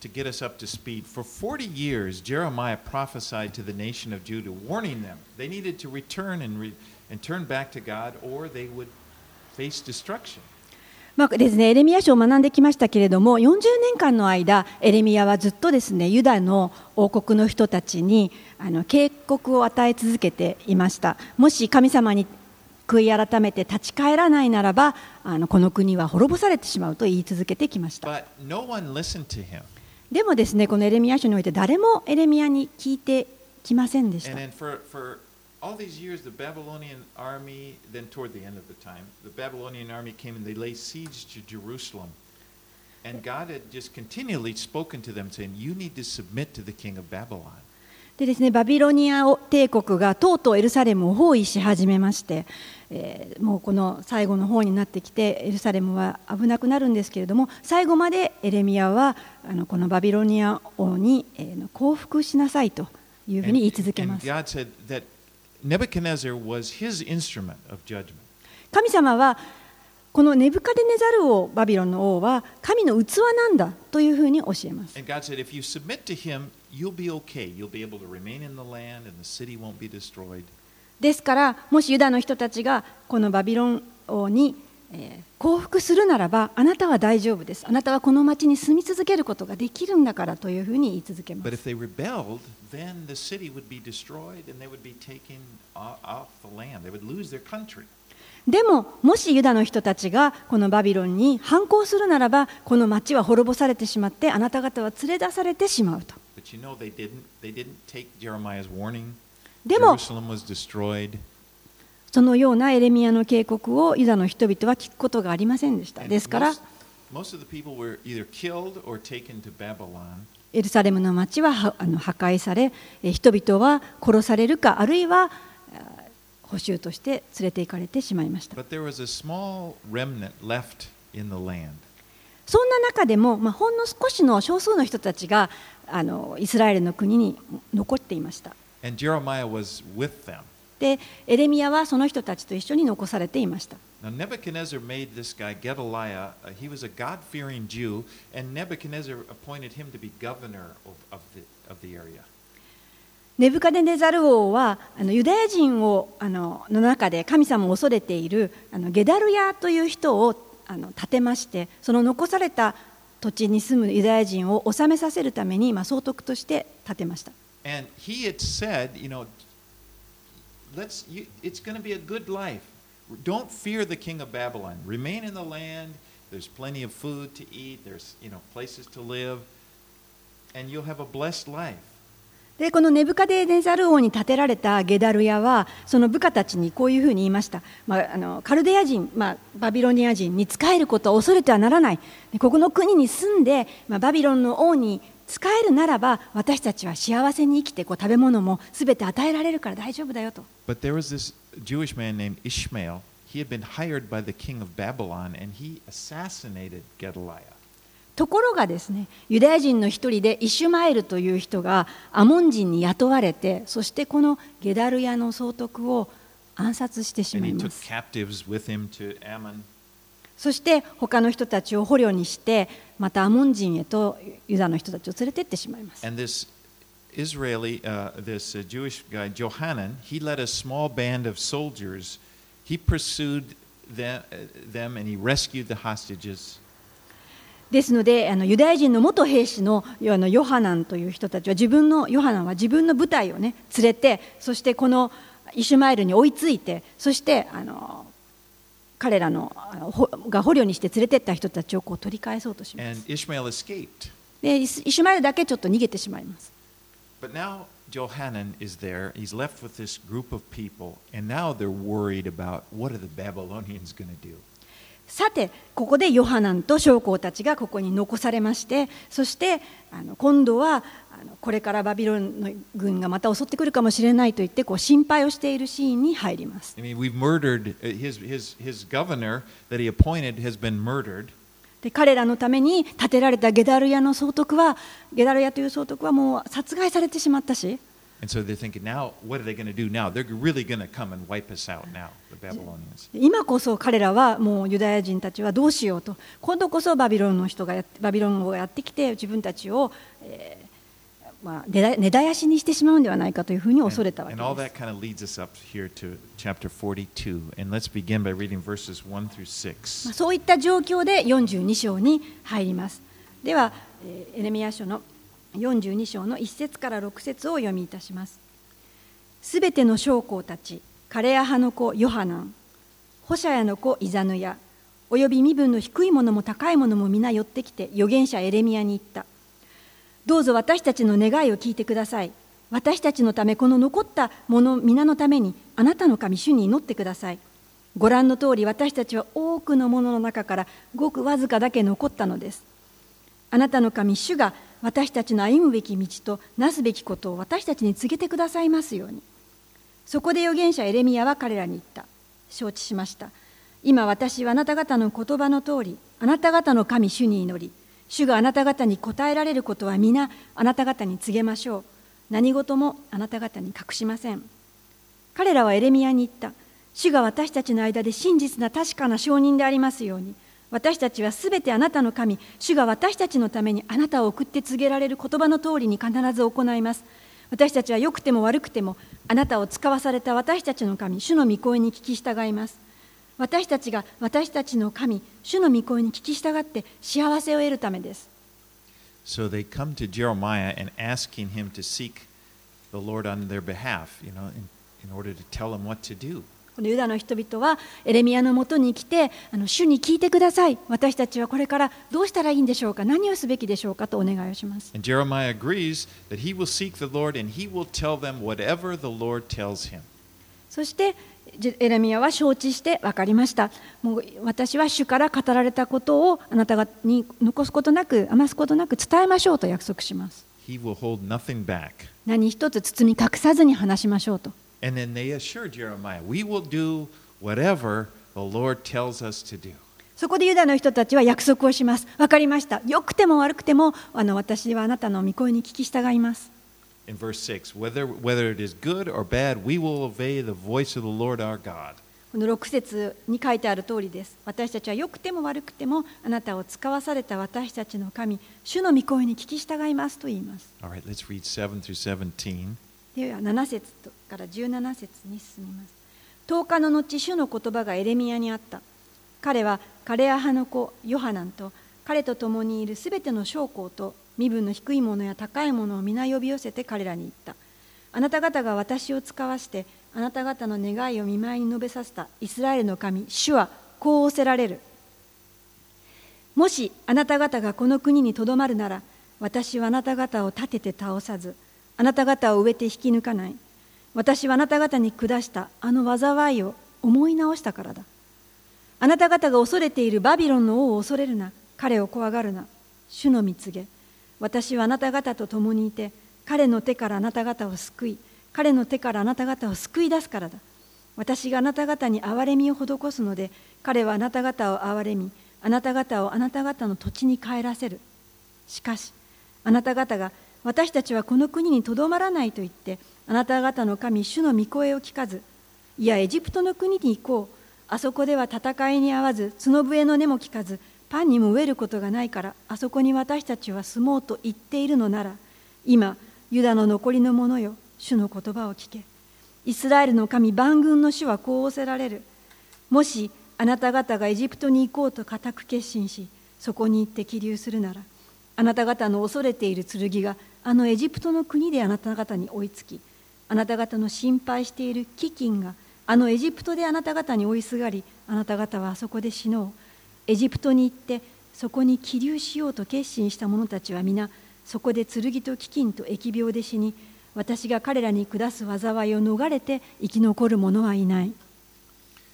to get us up to speed. For 40 years, Jeremiah prophesied to the nation of Judah, warning them they needed to return and, re- and turn back to God or they would face destruction. まあですね、エレミア書を学んできましたけれども40年間の間エレミアはずっとですねユダの王国の人たちにあの警告を与え続けていましたもし神様に悔い改めて立ち返らないならばあのこの国は滅ぼされてしまうと言い続けてきましたでもですねこのエレミア書において誰もエレミアに聞いてきませんでした all these years, the Babylonian army, then toward the end of the time, the Babylonian army came and they laid siege to Jerusalem. And God had just continually spoken to them, saying, You need to submit to the king of Babylon. でですね、バビロニア帝国がとうとうエルサレムを包囲し始めまして、えーもうこの最後の方になってきてエルサレムは危なくなるんですけれども最後までエレミアはあのこのバビロニア王に、えー降伏しなさいというふうに言い続けます.神様はこのネブカデネザル王バビロンの王は神の器なんだというふうに教えますですからもしユダの人たちがこのバビロン王に、えー降伏するならばあなたは大丈夫ですあなたはこの町に住み続けることができるんだからというふうに言い続けます.でももしユダの人たちがこのバビロンに反抗するならばこの町は滅ぼされてしまってあなた方は連れ出されてしまうと But you know they didn't. They didn't take Jeremiah's warning. でも.そのようなエレミアの警告をユダの人々は聞くことがありませんでしたですから.エルサレムの町ははあの破壊されえ人々は殺されるかあるいはあ捕囚として連れて行かれてしまいました.そんな中でも、まあ、ほんの少しの少数の人たちがあのイスラエルの国に残っていましたで、エレミアはその人たちと一緒に残されていました。ネブカデネザル王はあのユダヤ人をあの,の中で神様を恐れているあのゲダルヤという人をあの建てましてその残された土地に住むユダヤ人を治めさせるために、まあ、総督として建てました。And he had said, you know, let's, you, it's going to be a good life. Don't fear the king of Babylon. Remain in the land. There's plenty of food to eat. There's, you know, places to live. And you'll have a blessed life. でこのネブカデネザル王に建てられたゲダルヤはその部下たちにこういうふうに言いました、まあ、あのカルデア人、まあ、バビロニア人に仕えることを恐れてはならないここの国に住んで、まあ、バビロンの王に仕えるならば私たちは幸せに生きてこう食べ物もすべて与えられるから大丈夫だよと But there was this Jewish man named Ishmael. He had been hired by the king of Babylon, and he assassinated Gedaliah. ところがですねユダヤ人の一人でイシュマエルという人がアモン人に雇われてそしてこのゲダルヤの総督を暗殺してし And まい he ま took す captives with him to Ammon. そして他の人たちを捕虜にしてまたアモン人へとユダの人たちを連れてってしまいます And this Israeli, uh, this uh, Jewish guy, Johanan, he led a small band of soldiers. He pursued them, uh, them and he rescued the hostages. ですのであのユダヤ人の元兵士のあのヨハナンという人たちは自分のヨハナンは自分の部隊をね連れてそしてこのイシュマエルに追いついてそしてあの彼らのが捕虜にして連れてった人たちをこう取り返そうとします.でイシュマエルだけちょっと逃げてしまいます But now Johanan is there. He's left with this group of people, and now they're worried about what are the Babylonians going to do. さてここでヨハナンと将校たちがここに残されましてそしてあの今度はあのこれからバビロンの軍がまた襲ってくるかもしれないと言ってこう心配をしているシーンに入ります I mean, we've murdered uh, his, his, his governor that he appointed has been murdered. で彼らのために建てられたゲダルヤの総督はゲダルヤという総督はもう殺害されてしまったし so they're thinking, now, what are they going to do now? They're really going to come and wipe us out now, the Babylonians. 今こそ彼らはもうユダヤ人たちはどうしようと今度こそバビロンの人がバビロン語がやってきて自分たちを、えーまあ、根絶やしにしてしまうんではないかというふうに恐れたわ And, け and all です that。kind of leads us up here to chapter 42. And let's begin by reading verses 1 through 6. まあ、そういった状況で42章に入ります。では、えーエレミヤ書の42章の1節から6節を読みいたします。すべての将校たち、カレア派の子ヨハナン、ホシャヤの子イザヌヤ、および身分の低いものも高いものも皆寄ってきて預言者エレミヤに言った。どうぞ私たちの願いを聞いてください。私たちのため、この残ったもの皆のために、あなたの神主に祈ってください。ご覧の通り、私たちは多くのものの中からごくわずかだけ残ったのです。あなたの神主が私たちの歩むべき道となすべきことを私たちに告げてくださいますように。そこで預言者エレミヤは彼らに言った。承知しました。今私はあなた方の言葉の通り、あなた方の神主に祈り、主があなた方に答えられることは皆あなた方に告げましょう。何事もあなた方に隠しません。彼らはエレミヤに言った。主が私たちの間で真実な確かな証人でありますように。私たちはすべてあなたの神、主が私たちのためにあなたを送って告げられる言葉の通りに必ず行います。私たちは良くても悪くてもあなたを使わされた私たちの神、主の御声に聞き従います。私たちが私たちの神、主の御声に聞き従って幸せを得るためです。So they come to Jeremiah and asking him to seek the Lord on their behalf, you know, in, in order to tell them what to do. このユダの人々はエレミヤのもとに来てあの主に聞いてください。私たちはこれからどうしたらいいんでしょうか。何をすべきでしょうかとお願いをします。And Jeremiah agrees that he will seek the Lord and he will tell them whatever the Lord tells him. そしてエレミヤは承知して分かりました。もう私は主から語られたことをあなたがに残すことなく余すことなく伝えましょうと約束します.何一つ包み隠さずに話しましょうとそこでユダの人たちは約束をします。わかりました。よくても悪くてもあの私はあなたの御声に聞き従い。6, この6節に書いてある通りです。私たちはよくても悪くてもあなたを使わされた私たちの神、主の御声に聞き従い。では7節から17節に進みます。10日の後、主の言葉がエレミヤにあった。彼はカレア派の子ヨハナンと彼と共にいるすべての将校と身分の低いものや高いものを皆呼び寄せて彼らに言った。あなた方が私を使わしてあなた方の願いを見舞いに述べさせたイスラエルの神主はこう仰せられるもしあなた方がこの国にとどまるなら私はあなた方を立てて倒さずあなた方を植えて引き抜かない。私はあなた方に下したあの災いを思い直したからだ。あなた方が恐れているバビロンの王を恐れるな。彼を怖がるな。主の蜜げ。私はあなた方と共にいて彼の手からあなた方を救い彼の手からあなた方を救い出すからだ。私があなた方に憐れみを施すので彼はあなた方を憐れみあなた方をあなた方の土地に帰らせる。しかしあなた方が私たちはこの国にとどまらないと言ってあなた方の神主の御声を聞かずいやエジプトの国に行こう。あそこでは戦いに合わず角笛の音も聞かずパンにも飢えることがないからあそこに私たちは住もうと言っているのなら今ユダの残りの者よ主の言葉を聞け。イスラエルの神万軍の主はこう仰せられる。もしあなた方がエジプトに行こうと固く決心しそこに行って起立するならあなた方の恐れている剣があのエジプトの国であなた方に追いつきあなた方の心配している飢饉があのエジプトであなた方に追いすがりあなた方はあそこで死のうエジプトに行ってそこに起立しようと決心した者たちは皆そこで剣と飢饉と疫病で死に私が彼らに下す災いを逃れて生き残る者はいない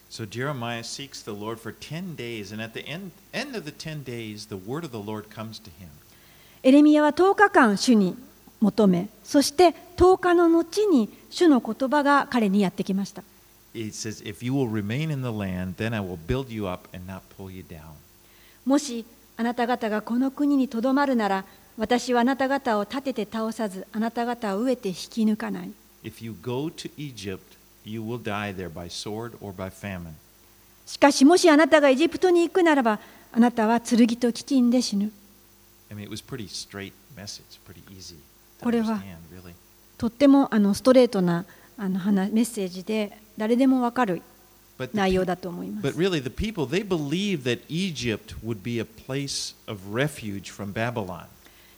So Jeremiah seeks the Lord for 10 days, and at the end, end of the 10 days, the word of the Lord comes to him. エレミアは10日間主に求めそして10日の後に主の言葉が彼にやってきました。もしあなた方がこの国にとどまるなら私はあなた方を立てて倒さずあなた方を飢えて引き抜かない。しかしもしあなたがエジプトに行くならばあなたは剣と飢饉で死ぬ。これは.とってもあのストレートなあの話メッセージで、誰でもわかる But, the 内容だと思いま but す。really, the people, they believed that Egypt would be a place of refuge from Babylon.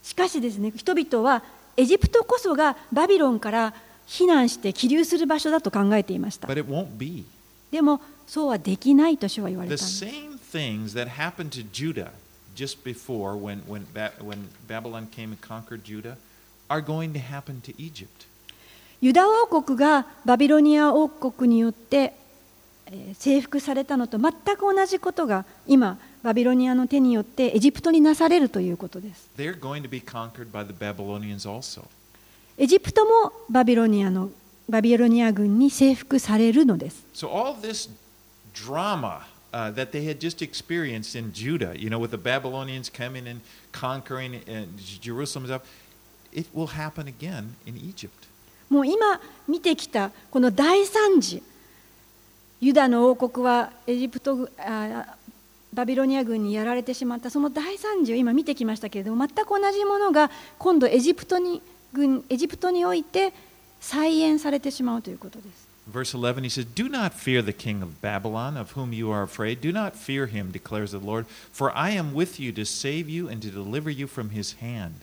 しかしですね、人々はエジプトこそがバビロンから避難して起立する場所だと考えていました。But it won't be. でも、そうはできないと主は言われ The たんです。same things that happened to Judah just before when, when, ba- when Babylon came and conquered Judah are going to happen to Egypt. ユダ王国がバビロニア王国によってえー征服されたのと全く同じことが今バビロニアの手によってエジプトになされるということです.エジプトもバビロニアのバビロニア軍に征服されるのです So all this drama uh, that they had just experienced in Judah, you know, with the Babylonians coming and conquering uh, Jerusalem and stuff, it will happen again in Egypt. もう今見てきたこの大惨事ユダの王国はエジプトあバビロニア軍にやられてしまったその大惨事を今見てきましたけれども全く同じものが今度エジプトに軍エジプトにおいて再演されてしまうということです。Verse 11, he says, Do not fear the king of Babylon, of whom you are afraid. Do not fear him, declares the Lord, for I am with you to save you and to deliver you from his hand.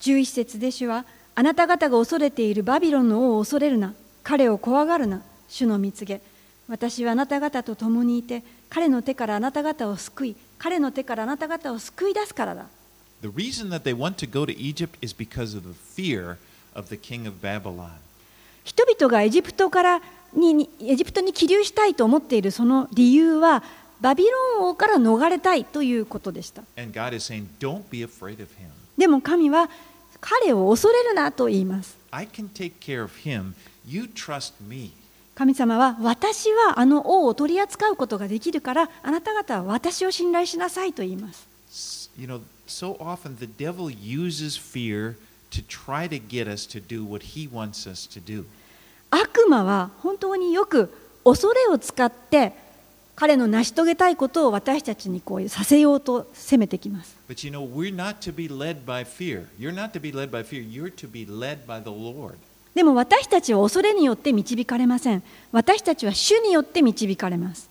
11節で主はあなた方が恐れているバビロンの王を恐れるな彼を怖がるな主の蜜げ私はあなた方と共にいて彼の手からあなた方を救い彼の手からあなた方を救い出すからだ The reason that they want to go to Egypt is because of the fear of the king of Babylon. 人々がエジプトから にエジプトに起留したいと思っているその理由はバビロン王から逃れたいということでした。でも神は彼を恐れるなと言います。神様は私はあの王を取り扱うことができるからあなた方は私を信頼しなさいと言います。You know, so often the devil uses fear to try to get us to do what he wants us to do. 悪魔は本当によく恐れを使って彼の成し遂げたいことを私たちにこうさせようと責めてきます。でも私たちは恐れによって導かれません。私たちは主によって導かれます。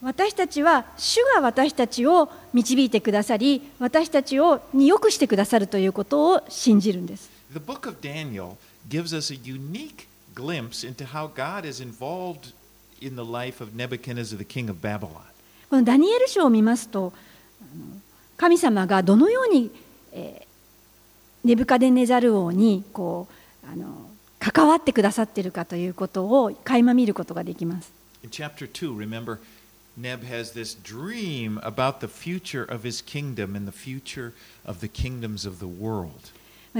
私たちは主が私たちを導いてくださり私たちをによくしてくださるということを信じるんです The book of Daniel gives us a unique glimpse into how God is involved in the life of Nebuchadnezzar, the king of Babylon. このダニエル書を見ますと神様がどのように、えーネブカデネザル王にこうあの関わってくださっているかということを垣間見ることができます。In chapter 2, remember,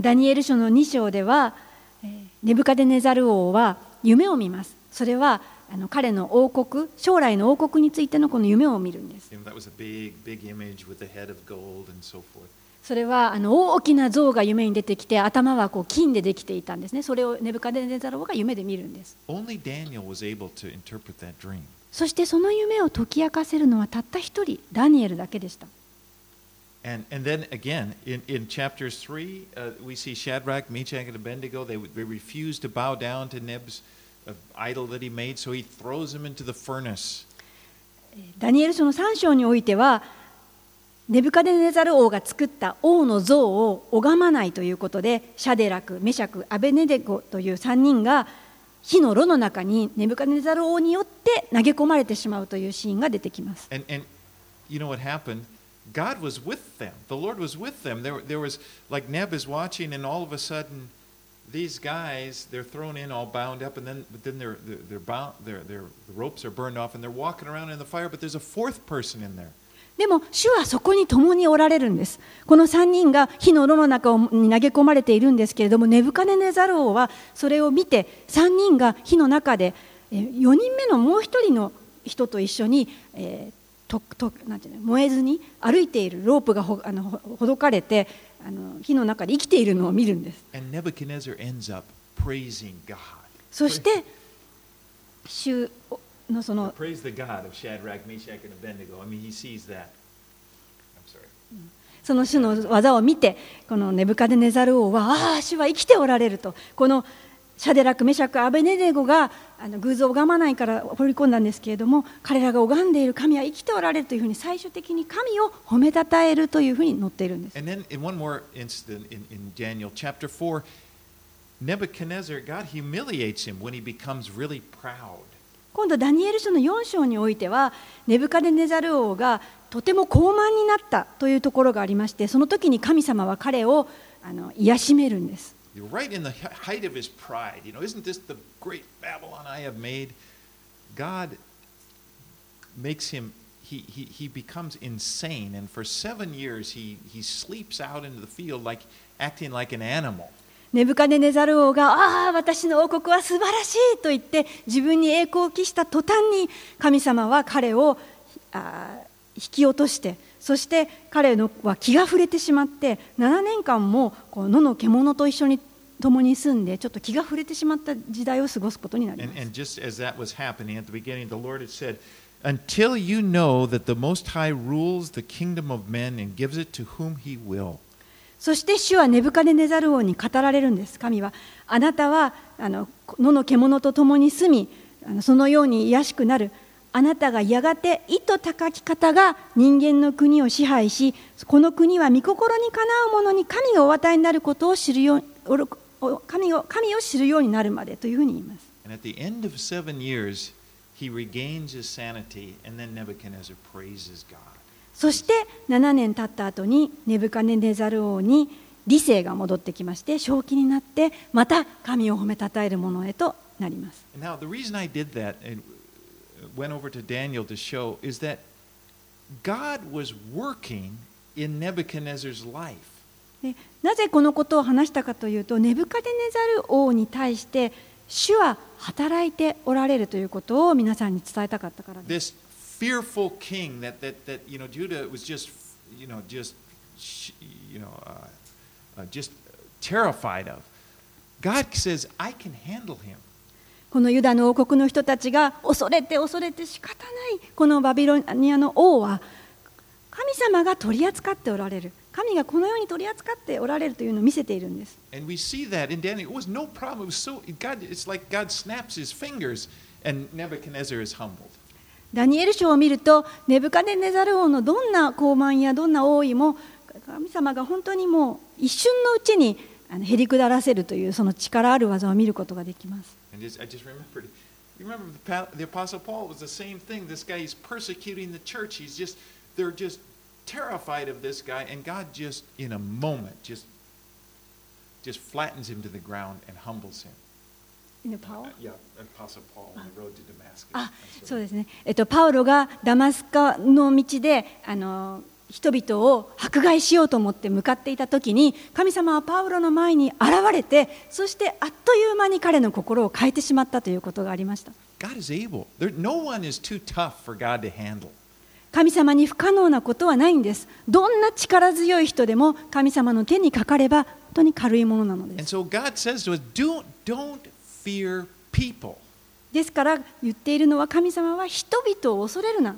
ダニエル書の2章では、ネブカデネザル王は夢を見ます。それはあの彼の王国、将来の王国についてのこの夢を見るんです。それはあの大きな像が夢に出てきて、頭はこう金でできていたんですね。それをネブカデネザル王が夢で見るんです。そしてその夢を解き明かせるのはたった一人、ダニエルだけでした。And, and then again, in, in chapters 3, uh, we see Shadrach, Meshach, and Abednego. They, they refuse to bow down to Neb's uh, idol that he made, so he throws them into the furnace. ダニエル書の3章においては、ネブカデネザル王が作った王の像を拝まないということで、シャデラク、メシャク、アベネデゴという3人が火の炉の中にネブカデネザル王によって投げ込まれてしまうというシーンが出てきます。 And, and you know what happened? God was with them. The Lord was with them. There, there was, like Neb is watching, and all of a sudden, these guys, they're thrown in all bound up, and then, but then they're, they're, they're bound, their their the ropes are burned off, and they're walking around in the fire, but there's a fourth person in there. でも主はそこに共におられるんです。この3人が火の炉の中に投げ込まれているんですけれども、ネブカデネザル王はそれを見て、3人が火の中で、4人目のもう1人の人と一緒に、えーととなんていうの燃えずに歩いているロープがほあのほほどかれてあの火の中で生きているのを見るんです.そして主のその。その主の技を見て、このネブカデネザル王は、ああ、主は生きておられると、このシャデラク、メシャク、アベネデゴがあの偶像を拝まないから掘り込んだんですけれども、彼らが拝んでいる神は生きておられるというふうに、最終的に神を褒めたたえるというふうに載っているんです。Nebuchadnezzar, God humiliate him when he becomes really proud. 今度ダニエル書の4章においてはネブカデネザル王がとても高慢になったというところがありましてその時に神様は彼をあの癒しめるんです Right in the height of his pride, You know, isn't this the great Babylon I have made? God makes him, he, he, he becomes insane. And for seven years, he, he sleeps out into the field like acting like an animal. ネブカデネザル王がああ私の王国は素晴らしいと言って自分に栄光を期した途端に神様は彼をあ引き落としてそして彼のは気が触れてしまって7年間もこう野の獣と一緒に共に住んでちょっと気が触れてしまった時代を過ごすことになり And, and just as that was happening at the beginning, the Lord had said, Until you know that the Most High rules the kingdom of men and gives it to whom he will. そして主はネブカデネザル王に語られるんです。神はあなたはあの野の獣と共に住みあのそのように卑しくなる。あなたがやがて意図高き方が人間の国を支配しこの国は御心にかなう者に神がお与えになることを知るよう神を神を知るようになるまでというふうに言います。And at the end of seven years, he regains his sanity, and then Nebuchadnezzar praises God. そして7年経った後にネブカデネザル王に理性が戻ってきまして正気になってまた神を褒めたたえるものへとなります now, the reason I did that and went over to Daniel to show is that God was working in Nebuchadnezzar's life. でなぜこのことを話したかというとネブカデネザル王に対して主は働いておられるということを皆さんに伝えたかったからです This fearful king that, that, that you know, Judah was just, you know, just, you know, uh, uh, just terrified of. God says, I can handle him. このユダの王国の人たちが恐れて恐れて仕方ないこのバビロニアの王は神様が取り扱っておられる神がこのように取り扱っておられるというのを見せているんです And we see that in Daniel. It was no problem. It was so God. It's like God snaps His fingers, and Nebuchadnezzar is humbled. ダニエル書を見るとネブカデネザル王のどんな高慢やどんな王位も神様が本当にもう一瞬のうちにあのへり下らせるというその力ある技を見ることができます And just, I just remembered. The, Apostle Paul was the same thing. This guy, he's persecuting the church. He's just, they're just terrified of this guy, and God just, in a moment, just, just flattens him to the ground and humbles him. あ.そうですね、えっと、パウロがダマスカの道であの人々を迫害しようと思って向かっていた時に神様はパウロの前に現れてそしてあっという間に彼の心を変えてしまったということがありました God is able. There, no one is too tough for God to handle. 神様に不可能なことはないんですどんな力強い人でも神様の手にかかれば本当に軽いものなのです fear people. ですから言っているのは神様は人々を恐れるな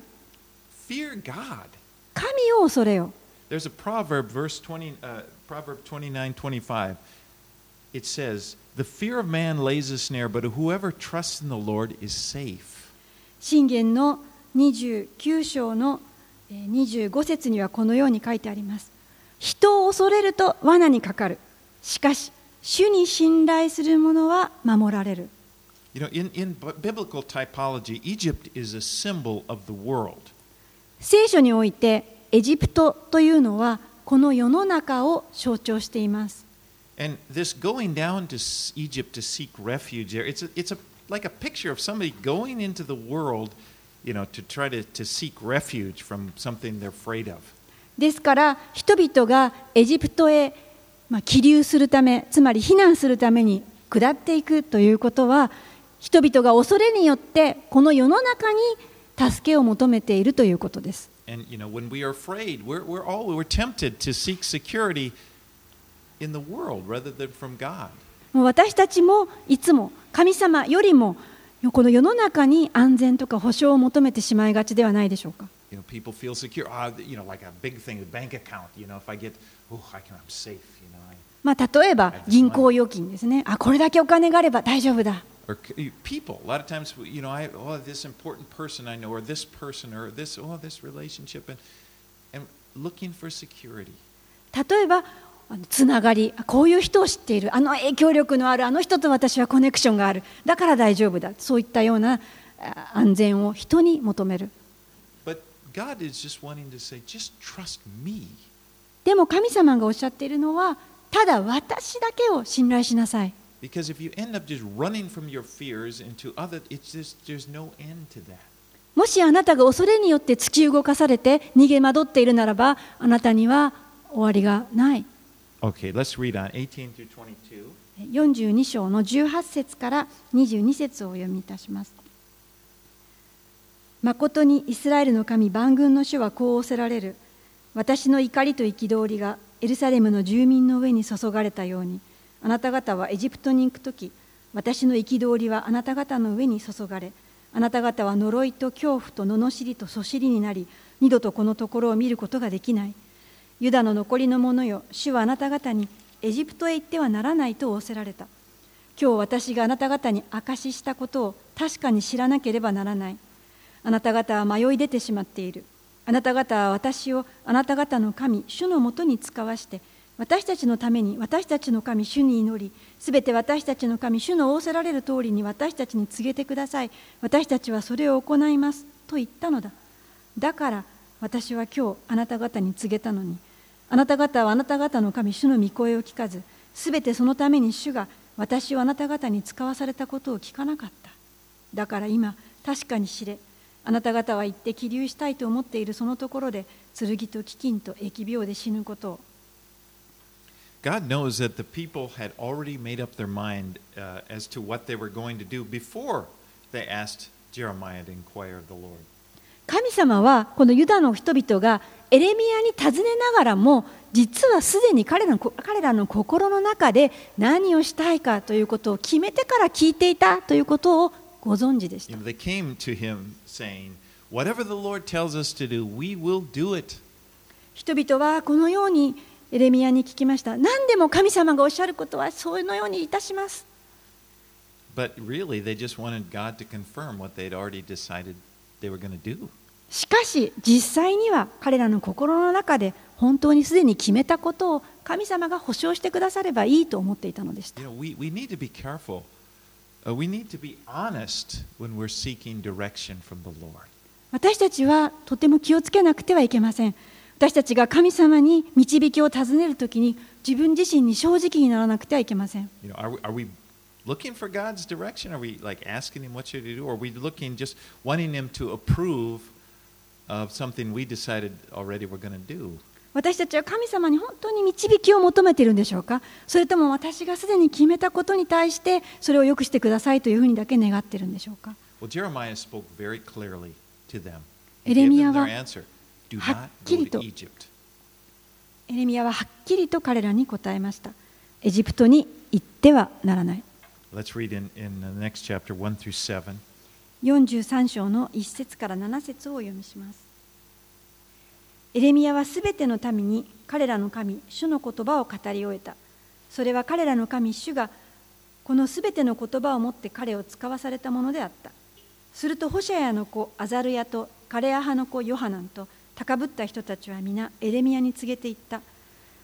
Fear God. 神を恐れよ There's a proverb, verse 20, uh, Proverb 29 25. It says, The fear of man lays a snare, but whoever trusts in the Lord is safe. 信玄の29章のえー25節にはこのように書いてあります人を恐れると罠にかかるしかし主に信頼する者は守られる You know, in, in biblical typology, Egypt is a symbol of the world. 聖書においてエジプトというのはこの世の中を象徴しています And this going down to Egypt to seek refuge there, it's, a, it's a, like a picture of somebody going into the world, you know, to try to, to seek refuge from something they're afraid of. ですから人々がエジプトへ、まあ、起流するためつまり避難するために下っていくということは人々が恐れによってこの世の中に助けを求めているということです。私たちもいつも神様よりもこの世の中に安全とか保障を求めてしまいがちではないでしょうか。まあ、例えば銀行預金ですね。あ、これだけお金があれば大丈夫だ。例えば、つながり、こういう人を知っている、あの影響力のある、あの人と私はコネクションがある、だから大丈夫だ、そういったような安全を人に求める。でも神様がおっしゃっているのは、ただ私だけを信頼しなさい。もしあなたが恐れによって突き動かされて逃げ惑っているならばあなたには終わりがない。Okay, 42章の18節から22節をお読みいたします。誠にイスラエルの神万軍の主はこうおせられる。私の怒りと憤りがエルサレムの住民の上に注がれたように、あなた方はエジプトに行くとき、私の憤りはあなた方の上に注がれ、あなた方は呪いと恐怖と罵りとそしりになり、二度とこのところを見ることができない。ユダの残りの者よ、主はあなた方にエジプトへ行ってはならないと仰せられた。今日私があなた方に証ししたことを確かに知らなければならない。あなた方は迷い出てしまっている。あなた方は私をあなた方の神、主のもとに使わして、私たちのために私たちの神、主に祈り、すべて私たちの神、主の仰せられる通りに私たちに告げてください。私たちはそれを行います。と言ったのだ。だから私は今日あなた方に告げたのに、あなた方はあなた方の神、主の御声を聞かず、すべてそのために主が私をあなた方に使わされたことを聞かなかった。だから今、確かに知れ、あなた方は行って起立したいと思っているそのところで、剣と飢饉と疫病で死ぬことを。God knows that the people had already made up their mind uh, as to what they were going to do before they asked Jeremiah to inquire of the Lord. 神様はこのユダの人々がエレミアに尋ねながらも実はすでに彼らの彼らの心の中で何をしたいかということを決めてから聞いていたということをご存知でした？人々はこのようにエレミアに聞きました。何でも神様がおっしゃることはそのようにいたします。しかし、実際には彼らの心の中で本当にすでに決めたことを神様が保証してくださればいいと思っていたのでした。Uh, we need to be honest when we're seeking direction from the Lord. 私たちはとても気をつけなくてはいけません私たちが神様に導きを尋ねるときに自分自身に正直にならなくてはいけません You know, are we, are we looking for God's direction? Are we like asking Him what should He do? Or are we looking just wanting Him to approve of something we decided already we're going to do? 私たちは神様に本当に導きを求めているんでしょうか？それとも私がすでに決めたことに対してそれを良くしてくださいというふうにだけ願っているんでしょうか？エレミヤははっきりと.エレミヤははっきりと彼らに答えましたエジプトに行ってはならない Let's read in, in the next chapter 1 through 7. 43章の1節から7節をお読みします。エレミヤはすべての民に彼らの神、主の言葉を語り終えた。それは彼らの神、主がこのすべての言葉をもって彼を使わされたものであった。すると、ホシャヤの子アザルヤとカレア派の子ヨハナンと高ぶった人たちは皆エレミヤに告げていった。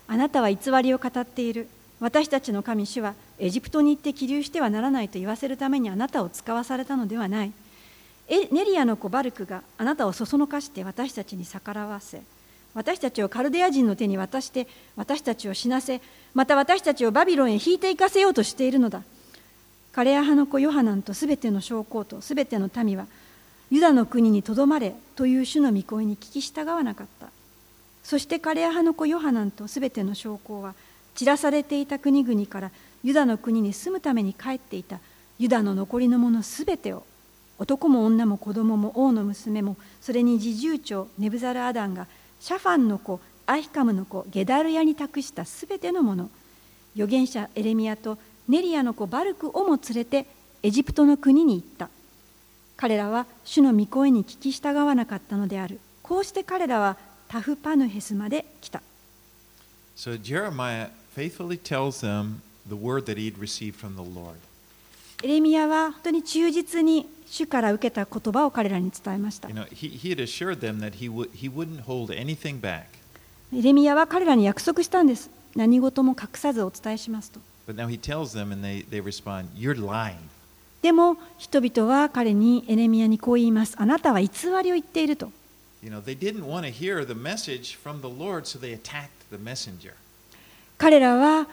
あなたは偽りを語っている。私たちの神主はエジプトに行って起立してはならないと言わせるためにあなたを使わされたのではない。ネリアの子バルクがあなたをそそのかして私たちに逆らわせ私たちをカルデア人の手に渡して私たちを死なせまた私たちをバビロンへ引いていかせようとしているのだ。カレア派の子ヨハナンとすべての将校とすべての民はユダの国にとどまれという主の御声に聞き従わなかった。そしてカレア派の子ヨハナンとすべての将校は散らされていた国々からユダの国に住むために帰っていたユダの残りの者すべてを男も女も子供も王の娘もそれに侍従長ネブザルアダンがシャファンの子アヒカムの子ゲダルヤに託したすべてのもの。預言者エレミアとネリアの子バルクをも連れてエジプトの国に行った。彼らは主の御声に聞き従わなかったのである。こうして彼らはタフパヌヘスまで来た。So Jeremiah faithfully tells them the word that he'd received from the Lord. エレミアは本当に忠実に主から受けた言葉を彼らに伝えました。エレミアは彼らに約束したんです。何事も隠さずお伝えしますと。でも人々は彼にエレミアにこう言います。あなたは偽りを言っていると。彼らは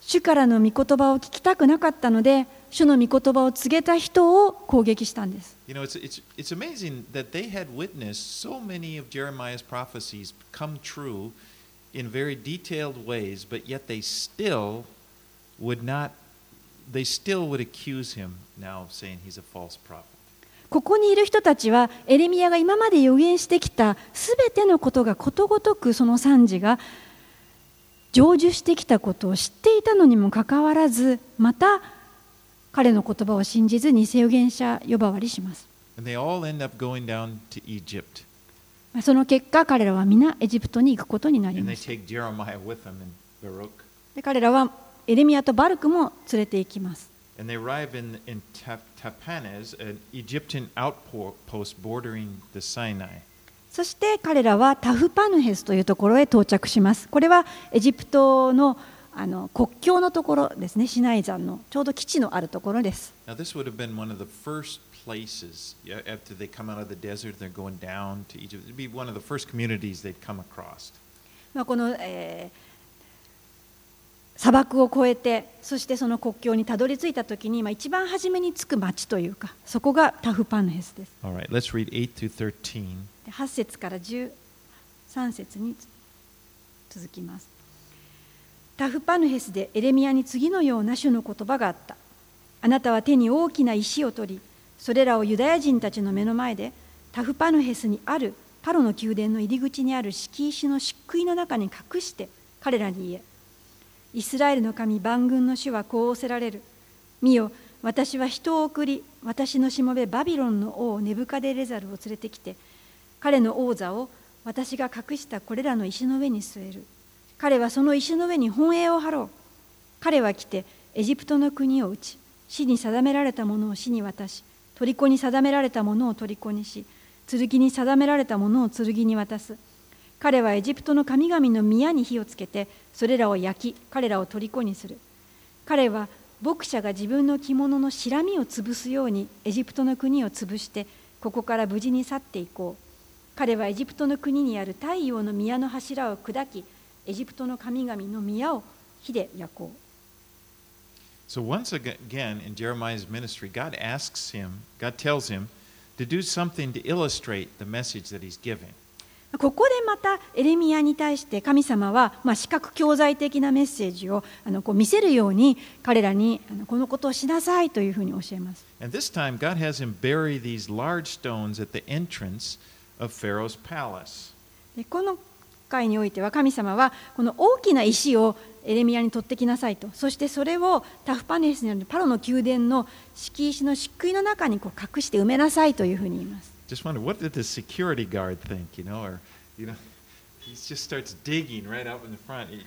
主からの御言葉を聞きたくなかったので、主の御言葉を告げた人を攻撃したんです。ここにいる人たちはエレミアが今まで予言してきたすべてのことがことごとくその惨事が成就してきたことを知っていたのにもかかわらずまた彼の言葉を信じず、偽予言者呼ばわりします。その結果、彼らは皆エジプトに行くことになります。で彼らはエレミアとバルクも連れて行きます。そして彼らはタフパヌヘスというところへ到着します。これはエジプトのあの国境のところですね、シナイ山のちょうど基地のあるところです。この、えー、シナイ山砂漠を越えて、そしてその国境にたどり着いたときに、ま、一番初めにつく街というか、そこがタフパンヘスです。8節から13節に続きます。タフパヌヘスでエレミアに次のような主の言葉があった。あなたは手に大きな石を取り、それらをユダヤ人たちの目の前でタフパヌヘスにあるパロの宮殿の入り口にある敷石の漆喰の中に隠して彼らに言え。イスラエルの神万軍の主はこう仰せられる。見よ、私は人を送り、私のしもべバビロンの王ネブカデレザルを連れてきて、彼の王座を私が隠したこれらの石の上に据える。彼はその石の上に本営を張ろう。彼は来てエジプトの国を打ち、死に定められたものを死に渡し、虜に定められたものを虜にし、剣に定められたものを剣に渡す。彼はエジプトの神々の宮に火をつけて、それらを焼き、彼らを虜にする。彼は牧者が自分の着物のしらみを潰すようにエジプトの国を潰して、ここから無事に去っていこう。彼はエジプトの国にある太陽の宮の柱を砕き、エジプトの神々の宮を火で焼こう。So, once again in Jeremiah's ministry, God asks him, God tells him to do something to illustrate the message that he's giving. ここでまたエレミアに対して神様は、まあ、視覚教材的なメッセージをあのこう見せるように彼らにあのこのことをしなさいというふうに教えます。And this time, God has him bury these large stones at the entrance of Pharaoh's palace. でこの回においては神様はこの大きな石をエレミアに取ってきなさいとそしてそれをタフパネスにあるパロの宮殿の敷石の漆喰の中にこう隠して埋めなさいというふうに言います。Just wonder, what did the security guard think, you know? Or, you know, he just starts digging right up in the front. He-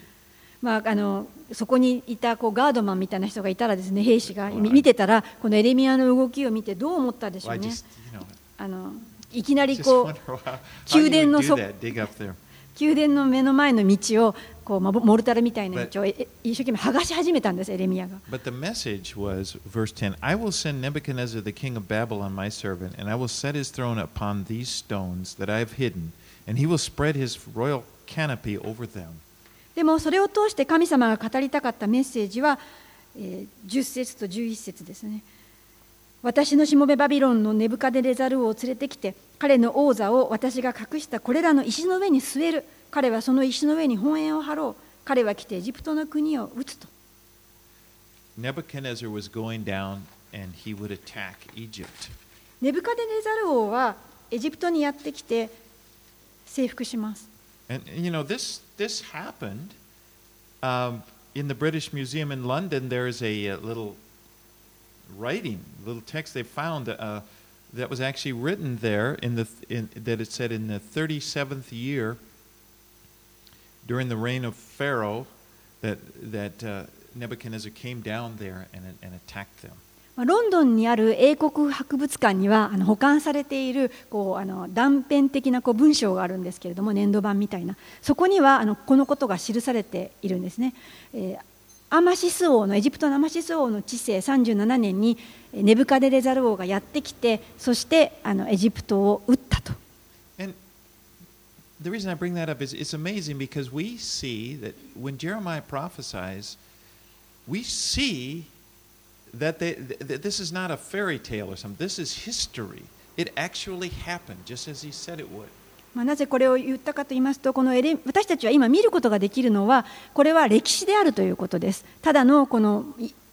まあ、あのそこにいたこうガードマンみたいな人がいたらですね兵士がみ見てたらこのエレミアの動きを見てどう思ったでしょうねあのいきなりこう宮殿のそ宮殿の目の前の道をこう、まあ、モルタルみたいな道をええ一生懸命剥がし始めたんですエレミアが。But the message was, verse 10 I will send Nebuchadnezzar, the king of Babylon, my servant, and I will set his throne upon these stones that I have hidden, and he will spread his royal canopy over them. でもそれを通して神様が語りたかったメッセージは、えー10節と11節ですね。私のしもべバビロンのネブカデレザル王を連れてきて彼の王座を私が隠したこれらの石の上に据える彼はその石の上に本営を張ろう彼は来てエジプトの国を撃つと Nebuchadnezzar was going down and he would attack Egypt. ネブカデネザル王はエジプトにやってきて征服します。And you know, this this happened um, in the British Museum in London. There's a, uh little writing, little text they found uh, that was actually written there in the in, that it said in the 37th year during the reign of Pharaoh that that uh, Nebuchadnezzar came down there and and attacked them. ロンドンにある英国博物館にはあの保管されているこうあの断片的なこう文章があるんですけれども粘土板みたいなそこにはあのこのことが記されているんですね。えーアマシス王のエジプトのアマシス王の治世37年にえーネブカデレザル王がやってきてそしてあのエジプトを撃ったと。 And the reason I bring that up is it's amazing because we see that when Jeremiah prophesies, we see that, they, that this is not a fairy tale or something. This is history. It actually happened just as he said it would. まあ、なぜこれを言ったかと言いますとこのエレ私たちは今見ることができるのはこれは歴史であるということですただのこの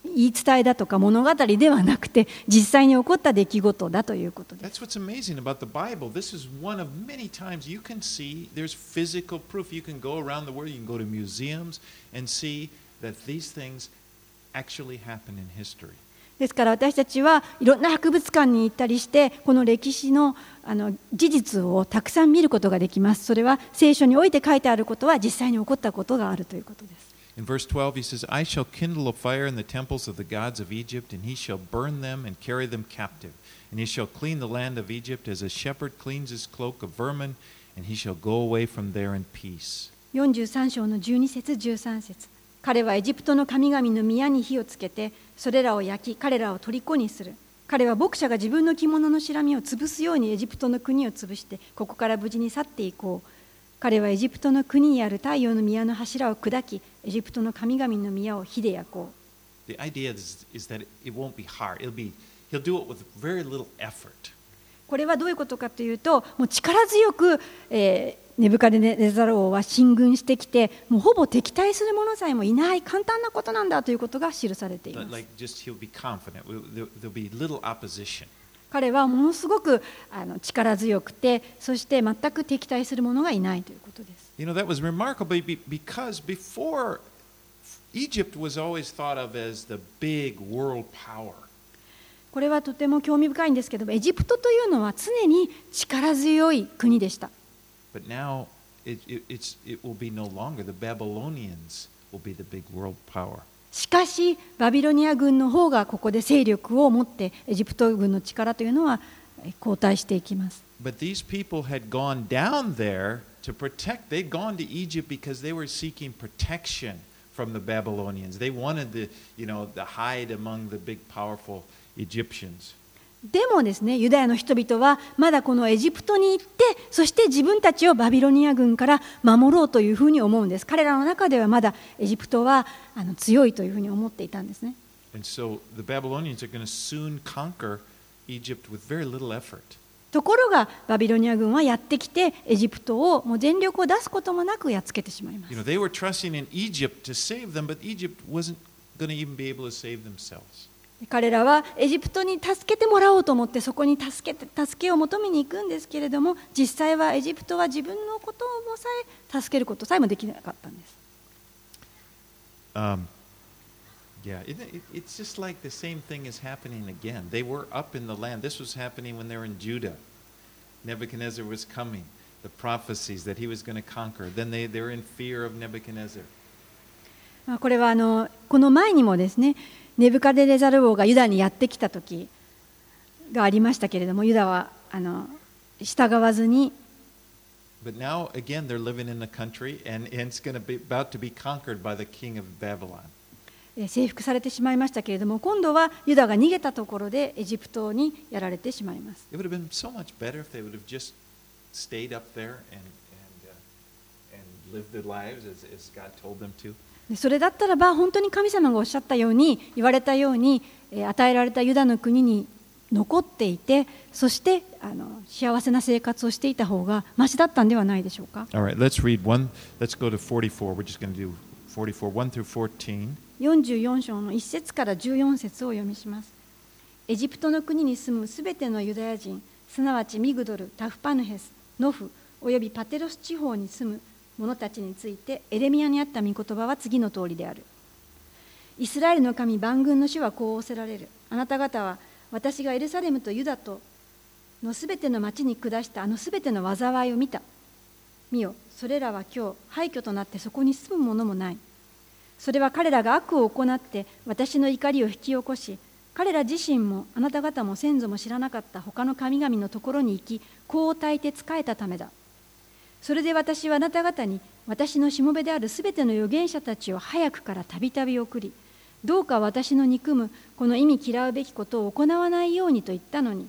言い伝えだとか物語ではなくて実際に起こった出来事だということです That's what's amazing about the Bible. This is one of many times you can see there's physical proof. You can go around the world, you can go to museums and see that these things actually happen in history. ですから私たちはいろんな博物館に行ったりしてこの歴史のあの事実をたくさん見ることができますそれは聖書において書いてあることは実際に起こったことがあるということです In verse 12, he says, I shall kindle a fire in the temples of the gods of Egypt, and he shall burn them and carry them captive. And he shall clean the land of Egypt as a shepherd cleans his cloak of vermin, and he shall go away from there in peace. 43章の12節13節彼はエジプトの神々の宮に火をつけてそれらを焼き彼らを虜にする彼は牧者が自分の着物のしらみを潰すようにエジプトの国を潰してここから無事に去っていこう彼はエジプトの国にある太陽の宮の柱を砕きエジプトの神々の宮を火で焼こう The idea is, is that it won't be hard. It'll be, he'll do it with very little effort. これはどういうことかというともう力強く、えーネブカデネザル王は進軍してきて、もうほぼ敵対する者さえもいない、簡単なことなんだということが記されています。彼はものすごく力強くて、そして全く敵対する者がいないということです。You know, that was remarkable because before Egypt was always thought of as the big world power. これはとても興味深いんですけども、エジプトというのは常に力強い国でした。But now it, it, it's, it will be no longer. The Babylonians will be the big world power. しかしバビロニア軍の方がここで勢力を持ってエジプト軍の力というのはえ後退していきます But these people had gone down there to protect. They'd gone to Egypt because they were seeking protection from the Babylonians. They wanted to, you know, to hide among the big, powerful Egyptians. でもですねユダヤの人々はまだこのエジプトに行ってそして自分たちをバビロニア軍から守ろうというふうに思うんです。彼らの中ではまだエジプトはあの強いというふうに思っていたんですね。So. ところがバビロニア軍はやってきてエジプトをもう全力を出すこともなくやっつけてしまいます。You know, 彼らはエジプトに助けてもらおうと思ってそこに助けて助けを求めに行くんですけれども実際はエジプトは自分のことをもさえ助けることさえもできなかったんです Um, yeah, it, it, it's just like the same thing is happening again. They were up in the land. This was happening when they were in Judah. Nebuchadnezzar was coming. The prophecies that he was going to conquer. Then they, they were in fear of Nebuchadnezzar. まあこれはあのこの前にもですねネブカデネザル王がユダにやってきた時がありましたけれどもユダはあの従わずに But now, again, they're living in the country, and, and it's going to be about to be conquered by the king of Babylon. えー征服されてしまいましたけれども今度はユダが逃げたところでエジプトにやられてしまいます It would have been so much better if they would have just stayed up there and, and, uh, and lived their lives as, as God told them to. でそれだったらば本当に神様がおっしゃったように言われたようにえー与えられたユダの国に残っていてそしてあの幸せな生活をしていた方がましだったんではないでしょうか？All right, let's read one. Let's go to 44. We're just going to do 44, 1 through 14. 44章の1節から14節をお読みしますエジプトの国に住むすべてのユダヤ人すなわちミグドルタフパヌヘスノフおよびパテロス地方に住む者たちについてエレミアにあった御言葉は次の通りである。イスラエルの神万軍の主はこう仰せられる。あなた方は私がエルサレムとユダとのすべての町に下したあのすべての災いを見た。見よそれらは今日廃墟となってそこに住む者もない。それは彼らが悪を行って私の怒りを引き起こし彼ら自身もあなた方も先祖も知らなかった他の神々のところに行き香を焚いて仕えたためだ。それで私はあなた方に私のしもべであるすべての預言者たちを早くからたびたび送りどうか私の憎むこの意味嫌うべきことを行わないようにと言ったのに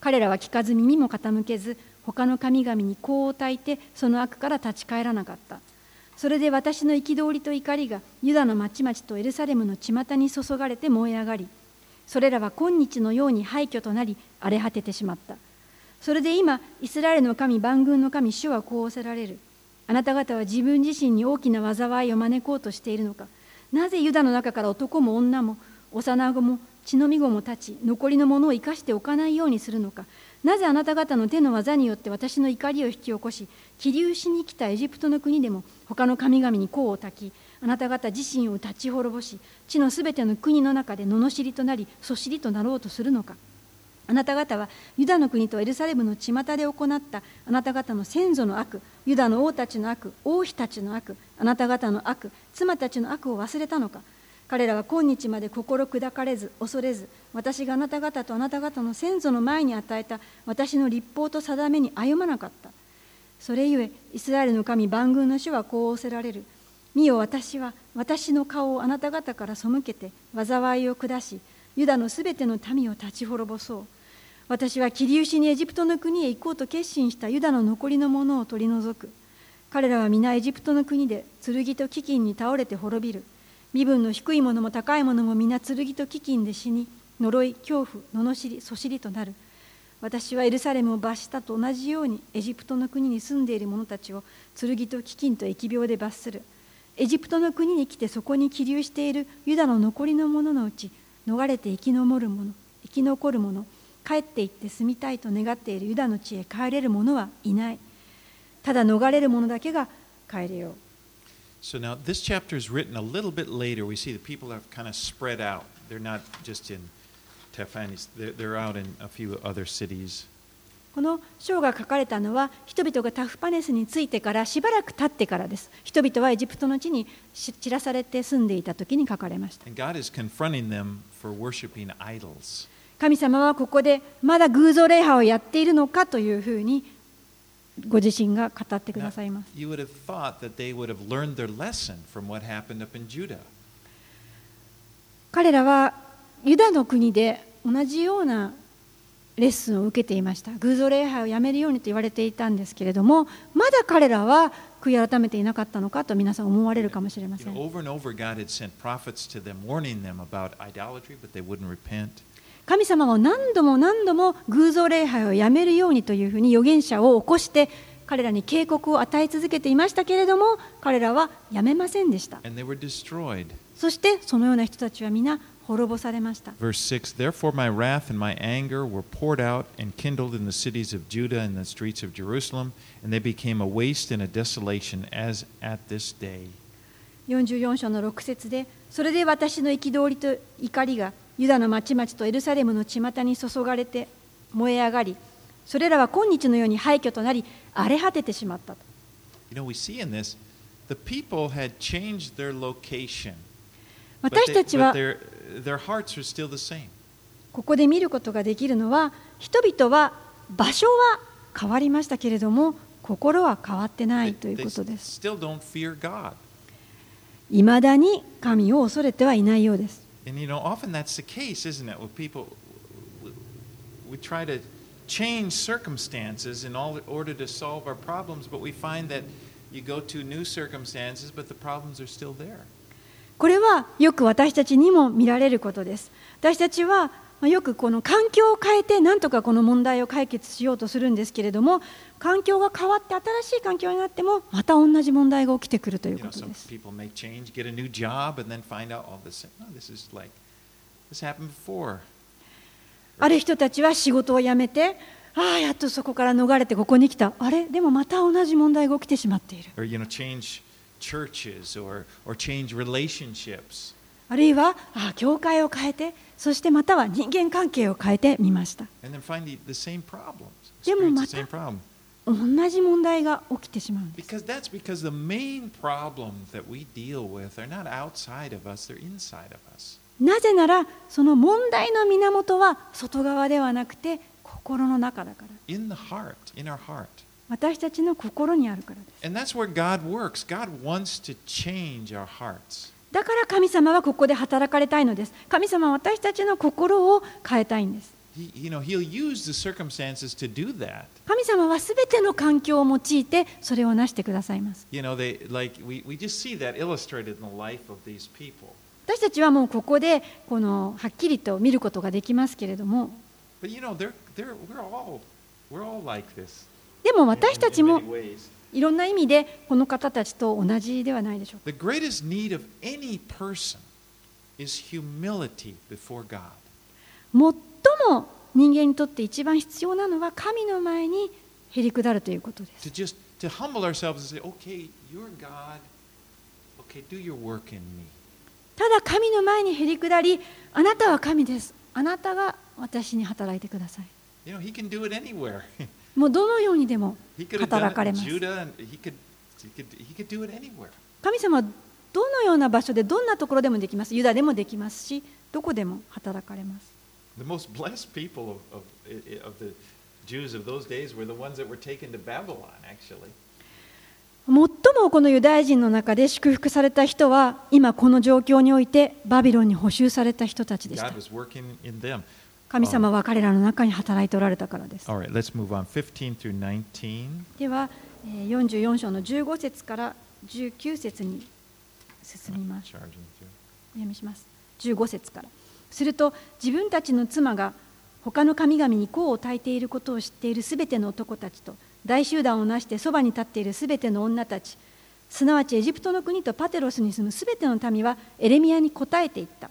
彼らは聞かず耳も傾けず他の神々に香を焚いてその悪から立ち返らなかった。それで私の憤りと怒りがユダの町々とエルサレムの巷に注がれて燃え上がりそれらは今日のように廃墟となり荒れ果ててしまった。それで今イスラエルの神万軍の神主はこう仰せられる。あなた方は自分自身に大きな災いを招こうとしているのか。なぜユダの中から男も女も幼子も血のみ子も立ち残りのものを生かしておかないようにするのか。なぜあなた方の手の技によって私の怒りを引き起こし起立しに来たエジプトの国でも他の神々に甲を焚きあなた方自身を立ち滅ぼし地のすべての国の中で罵りとなりそしりとなろうとするのか。あなた方はユダの国とエルサレムの巷で行ったあなた方の先祖の悪ユダの王たちの悪王妃たちの悪あなた方の悪妻たちの悪を忘れたのか。彼らは今日まで心砕かれず恐れず私があなた方とあなた方の先祖の前に与えた私の立法と定めに歩まなかった。それゆえイスラエルの神万軍の主はこう仰せられる。見よ私は私の顔をあなた方から背けて災いを下しユダのすべての民を立ち滅ぼそう。私は切り牛にエジプトの国へ行こうと決心したユダの残りのものを取り除く。彼らは皆エジプトの国で剣と飢饉に倒れて滅びる。身分の低い者も高い者も皆剣と飢饉で死に呪い恐怖罵りそしりとなる。私はエルサレムを罰したと同じようにエジプトの国に住んでいる者たちを剣と飢饉と疫病で罰する。エジプトの国に来てそこに起立しているユダの残りの者のうち逃れて生き残る者生き残る者帰っていって住みたいと願っているユダの地へ帰れる者はいないただ逃れる者だけが帰れよう So now this chapter is written a little bit later. We see the people have kind of spread out. They're not just in Tephanes, they're, they're out in a few other cities. この章が書かれたのは人々がタフパネスについてからしばらく経ってからです人々はエジプトの地に散らされて住んでいた時に書かれました神様はここでまだ偶像礼拝をやっているのかというふうにご自身が語ってくださいます。彼らはユダの国で同じようなレッスンを受けていました。偶像礼拝をやめるようにと言われていたんですけれども、まだ彼らは悔い改めていなかったのかと皆さん思われるかもしれません。神様は何度も何度も偶像礼拝をやめるようにというふうに預言者を起こして彼らに警告を与え続けていましたけれども彼らはやめませんでした.そしてそのような人たちは皆滅ぼされました Verse 6 Therefore my wrath and my anger were poured out and kindled in the cities of Judah and the streets of Jerusalem, and they became a waste and a desolation as at this day. 44章の6節でそれで私の憤りと怒りがユダの町々とエルサレムの巷に注がれて燃え上がりそれらは今日のように廃墟となり荒れ果ててしまった。私たちはここで見ることができるのは人々は場所は変わりましたけれども心は変わってないということです。いまだに神を恐れてはいないようです。And you know, often that's the case, isn't it? With people, we, we try to change circumstances in all, order to solve our problems, but we find that you go to new circumstances, but the problems are still there. これはよく私たちにも見られることです私たちはまあ よくこの環境を変えてなんとかこの問題を解決しようとするんですけれども環境が変わって新しい環境になってもまた同じ問題が起きてくるということです。ある人たちは仕事を辞めてああやっとそこから逃れてここに来た。あれ？でもまた同じ問題が起きてしまっている。あるいは、あ教会を変えて、そしてまたは人間関係を変えてみました。でも同じ問題が起きてしまう。なぜなら、その問題の源は外側ではなくて心の中だから。私たちの心にあるからです。だから神様はここで働かれたいのです。神様は私たちの心を変えたいんです。神様は全ての環境を用いてそれをなしてくださいます。私たちはもうここでこのはっきりと見ることができますけれども。でも私たちも。いろんな意味でこの方たちと同じではないでしょうか。最も人間にとって一番必要なのは神の前にへり下るということです。ただ神の前にへり下り、あなたは神です。あなたは私に働いてください。もうどのようにでも働かれます。神様はどのような場所でどんなところでもできます。ユダでもできますし、どこでも働かれます。最もこのユダヤ人の中で祝福された人は今この状況においてバビロンに補修された人たちでした。神様は彼らの中に働いておられたからです。All right, let's move on. 15 through 19. ではえー44章の15節から19節に進みます。読みします。15節から。すると自分たちの妻が他の神々に香を焚いていることを知っているすべての男たちと大集団をなしてそばに立っているすべての女たち。すなわちエジプトの国とパテロスに住むすべての民はエレミアに答えていった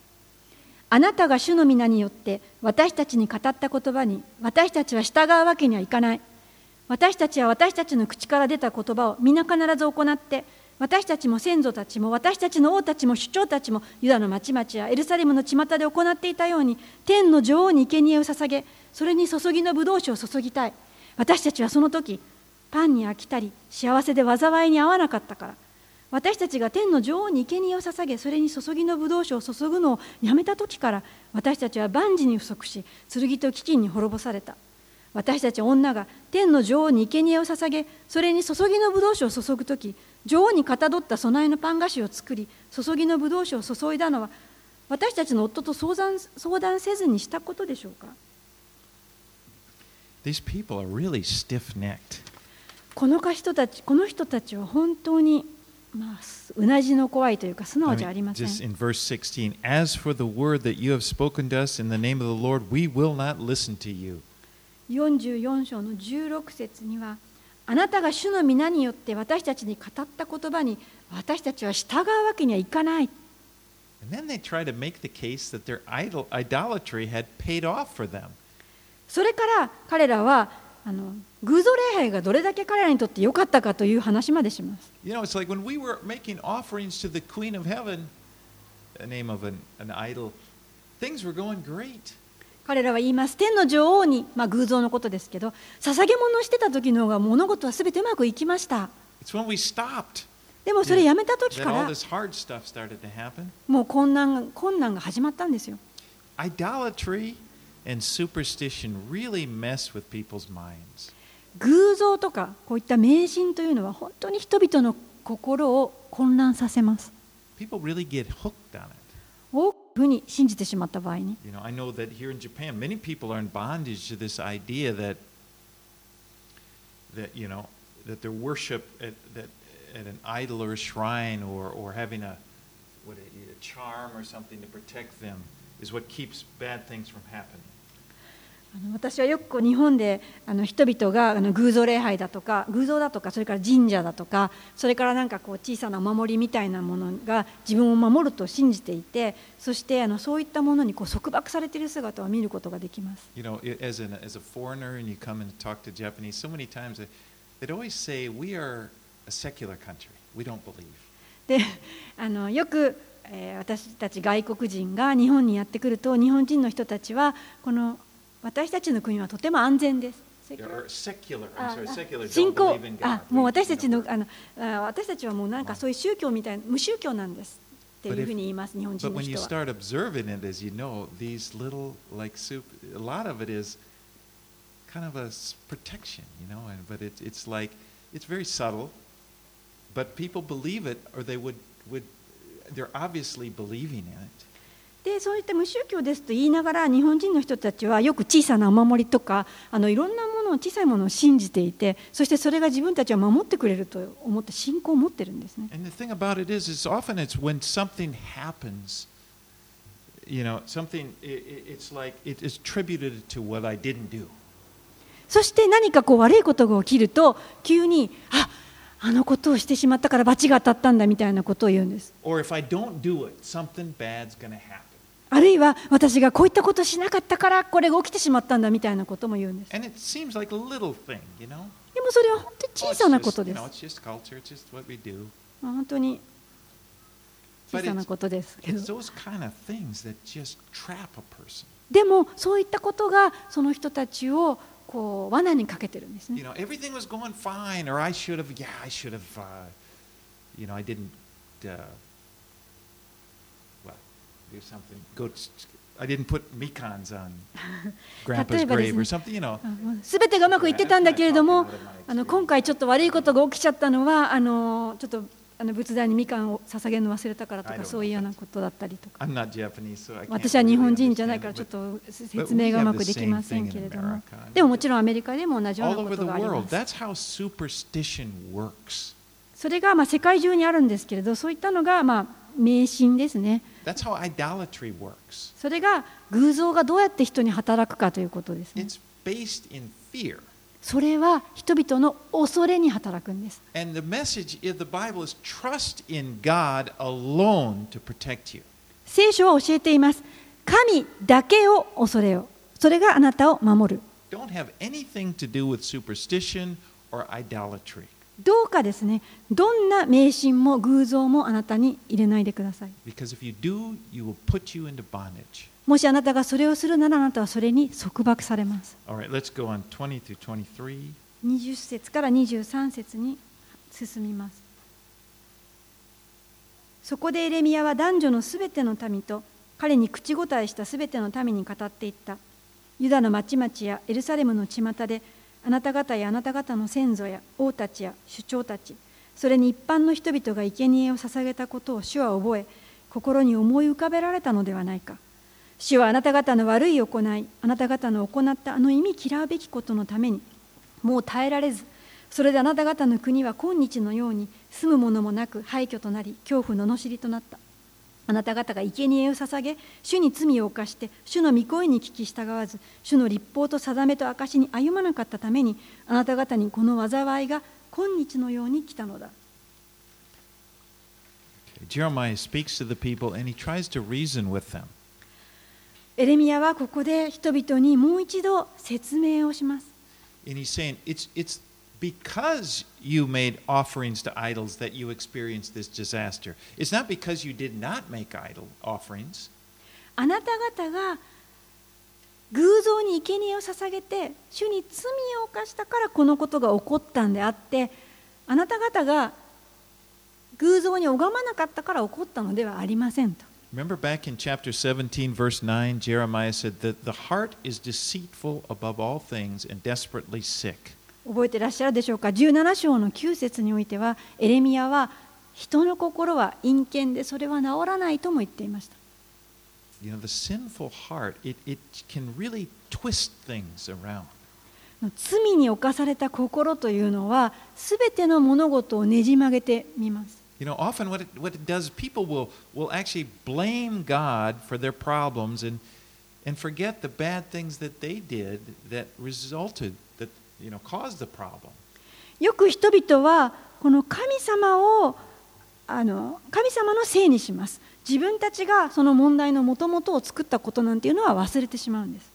あなたが主の皆によって私たちに語った言葉に私たちは従うわけにはいかない。私たちは私たちの口から出た言葉を皆必ず行って私たちも先祖たちも私たちの王たちも首長たちもユダの町々やエルサレムの巷で行っていたように天の女王に生贄を捧げそれに注ぎの葡萄酒を注ぎたい。私たちはその時パンに飽きたり幸せで災いに合わなかったから。私たちが天の女王に生贄を捧げそれに注ぎの葡萄酒を注ぐのをやめた時から私たちは万事に不足し剣と飢饉に滅ぼされた私たち女が天の女王に生贄を捧げそれに注ぎの葡萄酒を注ぐ時女王にかたどった供えのパン菓子を作り注ぎの葡萄酒を注いだのは私たちの夫と相談相談せずにしたことでしょうか？These people are really stiff necked. この人たちこの人たちは本当に、まあ、うなじの怖いというか素直じゃありません just in verse 16, as for the word that you have spoken to us in the name of the Lord, we will not listen to you. 44章の16節にはあなたが主の皆によって私たちに語った言葉に私たちは従うわけにはいかない And then they try to make the case that their idol, idolatry had paid off for them. それから彼らはあの偶像礼拝がどれだけ彼らにとって良かったかという話までします You know, it's like when we were making offerings to the Queen of Heaven, the name of an, an idol, things were going great. 彼らは言います天の女王に、まあ、偶像のことですけど捧げ物をしてた時の方が物事は全てうまくいきました It's when we stopped でもそれやめた時から.もう困難が困難が始まったんですよ Idolatry and superstition really mess with people's minds. 偶像とかこういった迷信というのは本当に人々の心を混乱させます really. 多くふうに信じてしまった場合に You know, I know that here in Japan, many people are in bondage to this idea that that you know that their worship at that at an idol or a shrine or or having a what a charm or something to protect them is what keeps bad things from happening. あの私はよくこう日本であの人々があの偶像礼拝だとか偶像だとかそれから神社だとかそれからなんかこう小さなお守りみたいなものが自分を守ると信じていてそしてあのそういったものにこう束縛されている姿を見ることができます。You know, as, an, as a foreigner and you come and talk to Japanese, so many times they, they'd always say, We are a secular country. We don't believe. であのよく、えー私たち外国人が日本にやってくると日本人の人たちはこの私たちの国はとても安全です。信仰.あもう私たち you のあのあ私たちはもうなんかそういう宗教みたいな無宗教なんですっていう But ふうに言います日本人 But の when you 人は。start observing it, as you know, these little like soup, a lot of it is kind of a protection, you know. And but it's it's like it's very subtle, but people believe it, or they would would they're obviously believing in it. でそういった無宗教ですと言いながら日本人の人たちはよく小さなお守りとかあのいろんなもの小さいものを信じていてそしてそれが自分たちを守ってくれると思って信仰を持ってるんですね。そして何かこう悪いことが起きると急にああのことをしてしまったから罰が当たったんだみたいなことを言うんです。あるいは私がこういったことをしなかったからこれが起きてしまったんだみたいなことも言うんです。でもそれは本当に Oh, 小さなことです本当に小さなことです.でもそういったことがその人たちをこう罠にかけてるんですね。すべてがうまくいってたんだけれども、あの今回ちょっと悪いことが起きちゃったのは、あのちょっとあの仏壇にみかんを捧げるの忘れたからとか、そういうようなことだったりとか、私は日本人じゃないから、ちょっと説明がうまくできませんけれども、でももちろんアメリカでも同じようなことがあります。それがまあ世界中にあるんですけれど、そういったのがまあ迷信ですね。That's how idolatry works. それが偶像がどうやって人に働くかということですね It's based in fear. それは人々の恐れに働くんです And the message of the Bible is trust in God alone to protect you. 聖書は教えています神だけを恐れよそれがあなたを守る Don't have anything to do with superstition or idolatry. どうかですねどんな迷信も偶像もあなたに入れないでください do. もしあなたがそれをするならあなたはそれに束縛されます All right, let's go on 20 through 23. 20節から23節に進みますそこでエレミヤは男女のすべての民と彼に口答えしたすべての民に語っていったユダの町々やエルサレムの巷であなた方やあなた方の先祖や王たちや首長たちそれに一般の人々が生贄を捧げたことを主は覚え心に思い浮かべられたのではないか。主はあなた方の悪い行いあなた方の行ったあの意味嫌うべきことのためにもう耐えられずそれであなた方の国は今日のように住むものもなく廃墟となり恐怖の罵りとなった。あなた方が生贄を捧げ主に罪を犯して主の御声に聞き従わず主の立法と定めと証に歩まなかったためにあなた方にこの災いが今日のように来たのだ Jeremiah speaks to the people and he tries to reason with them. エレミヤはここで人々にもう一度説明をします And he's saying it's, it's because you made offerings to idols that you experienced this disaster. It's not because you did not make idol offerings. あなた方が偶像に生贄を捧げて主に罪を犯したからこのことが起こったんであってあなた方が偶像に拝まなかったから起こったのではありませんと Remember back in chapter 17, verse 9, Jeremiah said that the heart is deceitful above all things and desperately sick. 覚えてらっしゃるでしょうか17章の9節においてはエレミヤは人の心は陰険でそれは治らないとも言っていました You know, the sinful heart, it, it can really twist things around. 罪に侵された心というのは全ての物事をねじ曲げてみます You know, often what it, what it does, people will, will actually blame God for their problems and, and forget the bad things that they did that resulted, よく人々はこの神様をあの神様のせいにします。自分たちがその問題のもともとを作ったことなんていうのは忘れてしまうんです。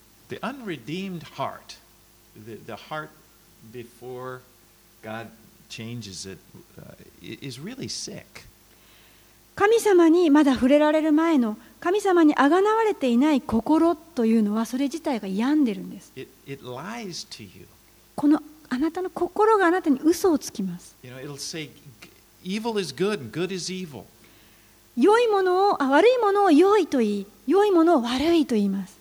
神様にまだ触れられる前の神様にあがなわれていない心というのはそれ自体が病んでるんです。このあなたの心があなたに嘘をつきます You know, it'll say "G- evil is good and good is evil. 良いものをあ悪いものを良いと言い良いものを悪いと言います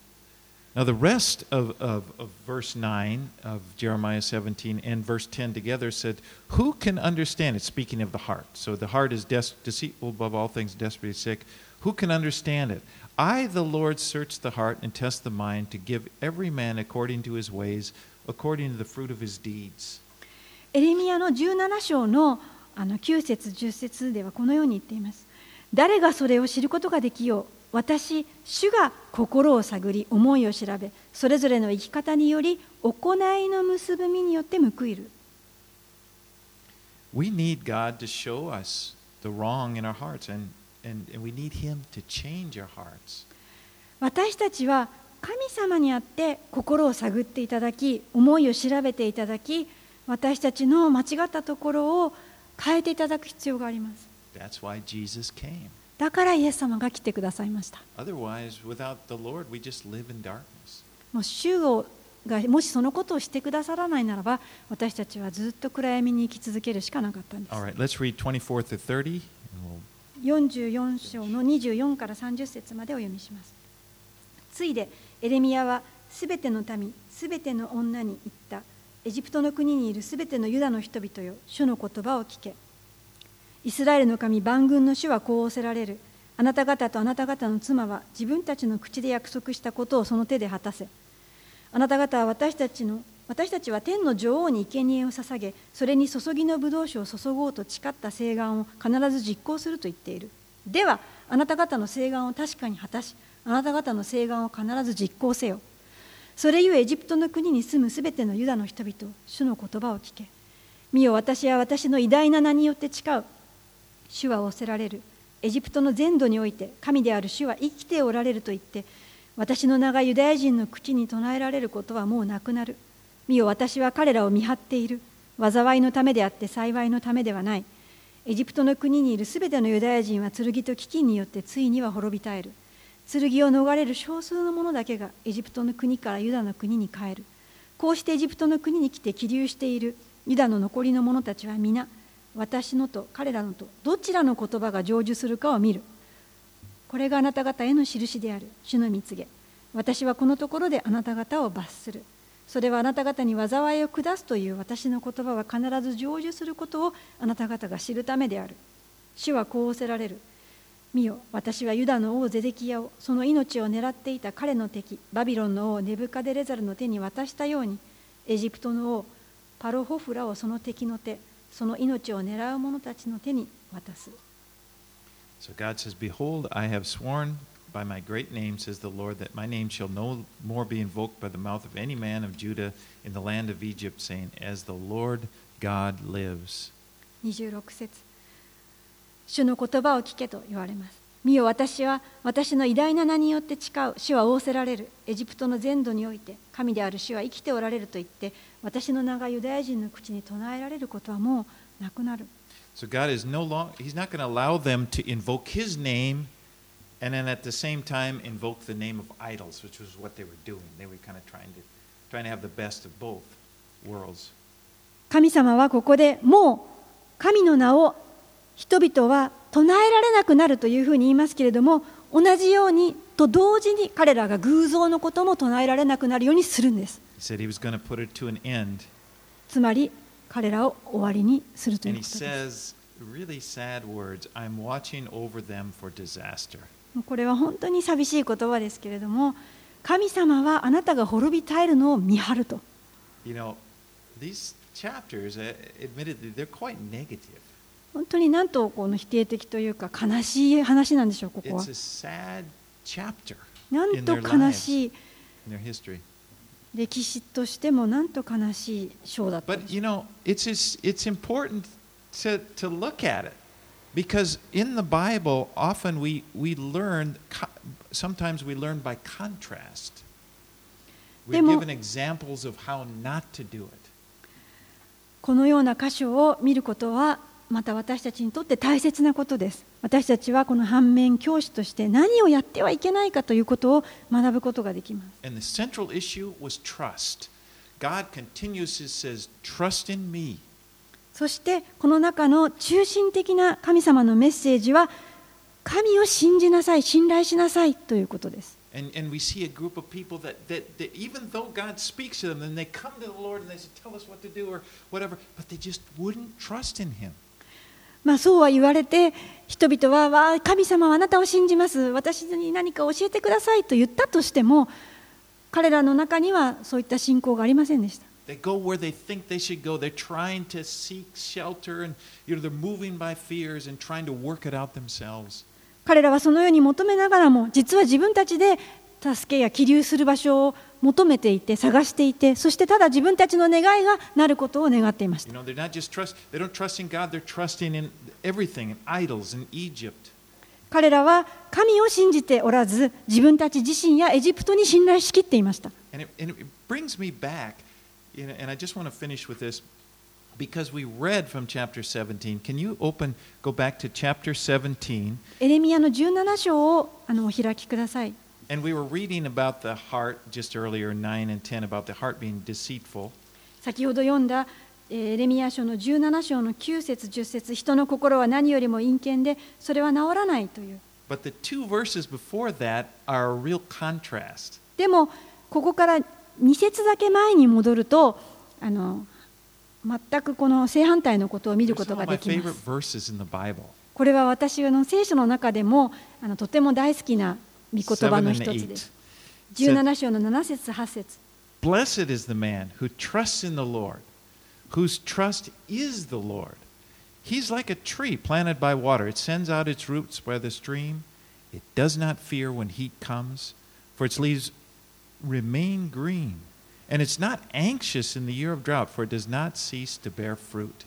Now, the rest of, of, of verse 9 of Jeremiah 17 and verse 10 together said, Who can understand it? Speaking of the heart. So the heart is des- deceitful above all things, desperately sick. Who can understand it? I, the Lord, search the heart and test the mind to give every man according to his ways, According to the fruit of his deeds. エレミヤの17章のあの9節10節ではこのように言っています。誰がそれを知ることができよう私、主が心を探り、思いを調べ、それぞれの生き方により、行いの結びみによって報いる。We need God to show us the wrong in our hearts, and, and, and we need Him to change our hearts. 私たちは神様にあって心を探っていただき、思いを調べていただき、私たちの間違ったところを変えていただく必要があります。That's why Jesus came. だからイエス様が来てくださいました。Otherwise, without the Lord, we just live in darkness. もう主をがもしそのことをしてくださらないならば私たちはずっと暗闇に生き続けるしかなかったんです All right, let's read 24 to 30. and we'll 44章の24から30節までお読みしますついでエレミヤはすべての民すべての女に言った。エジプトの国にいるすべてのユダの人々よ主の言葉を聞け。イスラエルの神万軍の主はこう仰せられる。あなた方とあなた方の妻は自分たちの口で約束したことをその手で果たせ。あなた方は私たちの私たちは天の女王に生贄を捧げそれに注ぎの葡萄酒を注ごうと誓った誓願を必ず実行すると言っている。ではあなた方の誓願を確かに果たしあなた方の誓願を必ず実行せよ。それゆえエジプトの国に住むすべてのユダの人々主の言葉を聞け。見よ私は私の偉大な名によって誓う。主は仰せられる。エジプトの全土において神である主は生きておられると言って私の名がユダヤ人の口に唱えられることはもうなくなる。見よ私は彼らを見張っている。災いのためであって幸いのためではない。エジプトの国にいるすべてのユダヤ人は剣と飢饉によってついには滅び絶える。剣を逃れる少数の者だけがエジプトの国からユダの国に帰る。こうしてエジプトの国に来て起立しているユダの残りの者たちは皆私のと彼らのとどちらの言葉が成就するかを見る。これがあなた方への印である。主の蜜げ。私はこのところであなた方を罰する。それはあなた方に災いを下すという私の言葉は必ず成就することをあなた方が知るためである。主はこう仰せられる。見よ私はユダの王ゼデキヤをその命を狙っていた彼の敵バビロンの王ネブカデレザルの手に渡したようにエジプトの王パロホフラをその敵の手その命を狙う者たちの手に渡す So God says, Behold, I have sworn by my great name, says the Lord, that my name shall no more be invoked by the mouth of any man of Judah in the land of Egypt, saying, As the Lord God lives. 26節主の言葉を聞けと言われます見よ私は私の偉大な名によって誓う主は仰せられるエジプトの全土において神である主は生きておられると言って私の名がユダヤ人の口に唱えられることはもうなくなる So God is no longer, He's not going to allow them to invoke His name and then at the same time invoke the name of idols, which was what they were doing. They were kind of trying to, trying to have the best of both worlds. 神様はここでもう神の名を人々は唱えられなくなるというふうに言いますけれども同じようにと同時に彼らが偶像のことも唱えられなくなるようにするんです。つまり彼らを終わりにするということです。これは本当に寂しい言葉ですけれども神様はあなたが滅び絶えるのを見張ると。本当になんとこの否定的というか悲しい話なんでしょうここは.なんと悲しい.歴史としてもなんと悲しい章だったん But you know, it's it's important to, to look at it because in the Bible, often we, we learn, sometimes we learn by contrast. We're given examples of how not to do it. このような箇所を見ることはまた私たちにとって大切なことです。私たちはこの反面教師として何をやってはいけないかということを学ぶことができます。そしてこの中の中心的な神様のメッセージは神を信じなさい、信頼しなさいということです。まあそうは言われて人々はわあ神様はあなたを信じます私に何か教えてくださいと言ったとしても彼らの中にはそういった信仰がありませんでした They go where they think they should go. They're trying to seek shelter and you know, they're moving by fears and trying to work it out themselves. 彼らはそのように求めながらも実は自分たちで助けや起立する場所を求めていて、探していて、そしてただ自分たちの願いがなることを願っていました。彼らは神を信じておらず、自分たち自身やエジプトに信頼しきっていました。エレミアの17章をあのお開きください。先ほど読ん were エレミア書の17章の9節10節人の心は何よりも陰険でそれは治らないという。でも、ここから2節だけ前に戻るとあの、全くこの正反対のことを見ることができます。これは私の聖書の中でもあのとても大好きな御言葉7の and 一つ 8. です17章の7節8節 Blessed is the man who trusts in the Lord, whose trust is the Lord. He's like a tree planted by water. It sends out its roots by the stream. It does not fear when heat comes, for its leaves remain green. And it's not anxious in the year of drought, for it does not cease to bear fruit.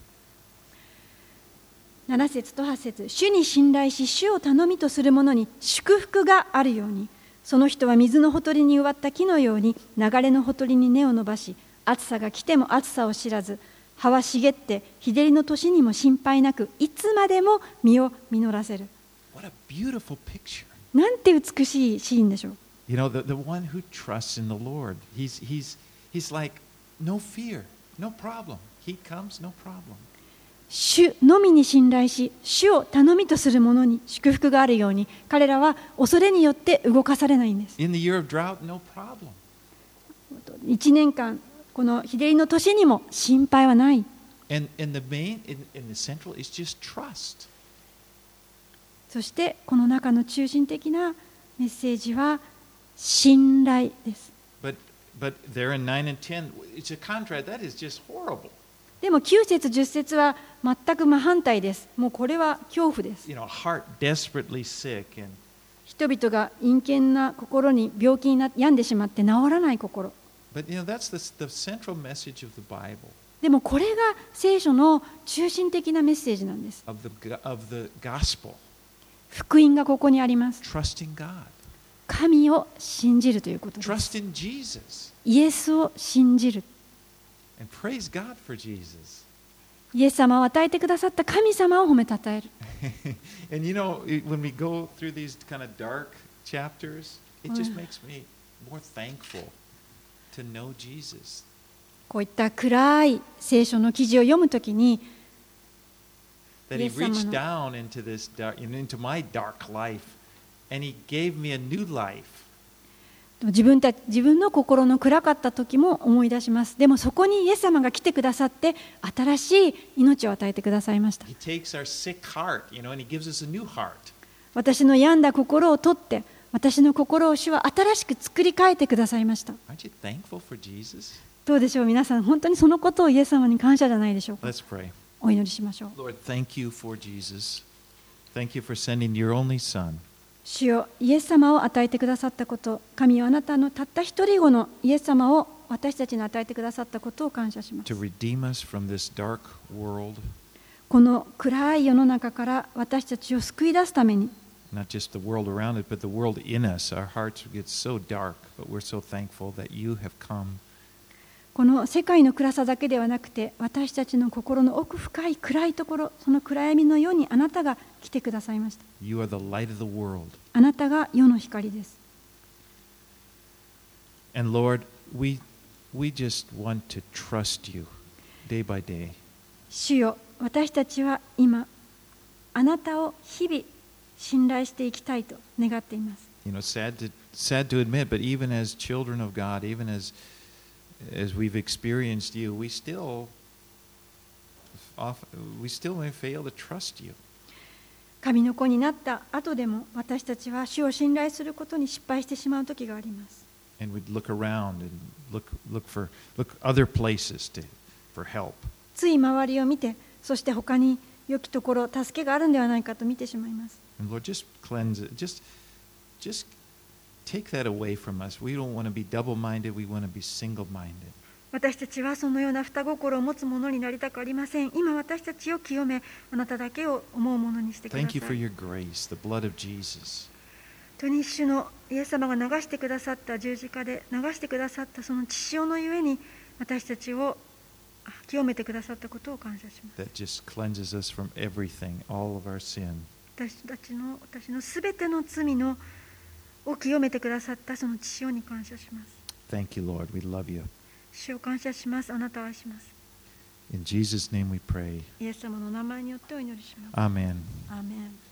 7節と8節主に信頼し主を頼みとする者に祝福があるようにその人は水のほとりに植わった木のように流れのほとりに根を伸ばし暑さが来ても暑さを知らず葉は茂って日照りの年にも心配なくいつまでも実を実らせる What a beautiful picture. なんて美しいシーンでしょう You know, the, the one who trusts in the Lord, he's, he's, he's like, no fear, no problem. He comes, no problem. 主のみに信頼し、主を頼みとする者に祝福があるように、彼らは恐れによって動かされないんです。1年間、この秀吉の年にも心配はない。そして、この中の中心的なメッセージは、信頼です。でも9節10節は全く真反対です。もうこれは恐怖です。人々が陰険な心に病気にな病んでしまって治らない心。でもこれが聖書の中心的なメッセージなんです。福音がここにあります。神を信じるということです。イエスを信じる。And praise God for Jesus. イエス様を与えてくださった神様を褒めたたえる。 and you know, it- when we go through these kind of dark chapters, it just Oh, yeah. makes me more thankful to know Jesus. こういった暗い聖書の記事を読むときに That He イエス様の reached down into this dark, into my dark life, and He gave me a new life. 自分,たち自分の心の暗かった時も思い出します。でもそこにイエス様が来てくださって新しい命を与えてくださいました。私の病んだ心を取って私の心を主は新しく作り変えてくださいました。どうでしょう？皆さん本当にそのことをイエス様に感謝じゃないでしょうか？お祈りしましょう。主よイエス様を与えてくださったこと神はあなたのたった一人子のイエス様を私たちに与えてくださったことを感謝します to redeem us from this dark world, この暗い世の中から私たちを救い出すために not just the world around it, but the world in us. Our hearts get so dark, but we're so thankful that you have come この世界の暗さだけではなくて私たちの心の奥深い暗いところその暗闇のようにあなたが来てくださいました。あなたが世の光です。Lord, we, we day day. 主よ私たちは今あなたを日々信頼していきたいと願っています。You know, sad to admit but even as children of God even as as we've experienced you, we still, often, we still may fail to trust you. 神の子になった後でも私たちは主を信頼することに失敗してしまう時があります And we'd look around and look, look for look other places to, for help. つい周りを見てそして他に良きところ助けがあるんではないかと見てしまいます And Lord, just cleanse it. Just, just take that away from us. We don't want to be double minded. We want to be single minded. 私たちはそのような双心を持つ者になりたくありません今私たちを清めあなただけを思うものにしてくださ Thank you for い your grace, the blood of Jesus. 本当に主のイエス様が流してくださった十字架で流してくださったその血潮のゆえに私たちをあ清めてくださったことを感謝します that just cleanses us from everything, all of our sin. 私たちの私のすべての罪のを清めてくださったその血潮に感謝します Thank you, Lord. We love you. 主を感謝しますあなたを愛します In Jesus' name we pray. イエス様の名前によってお祈りします Amen. アーメン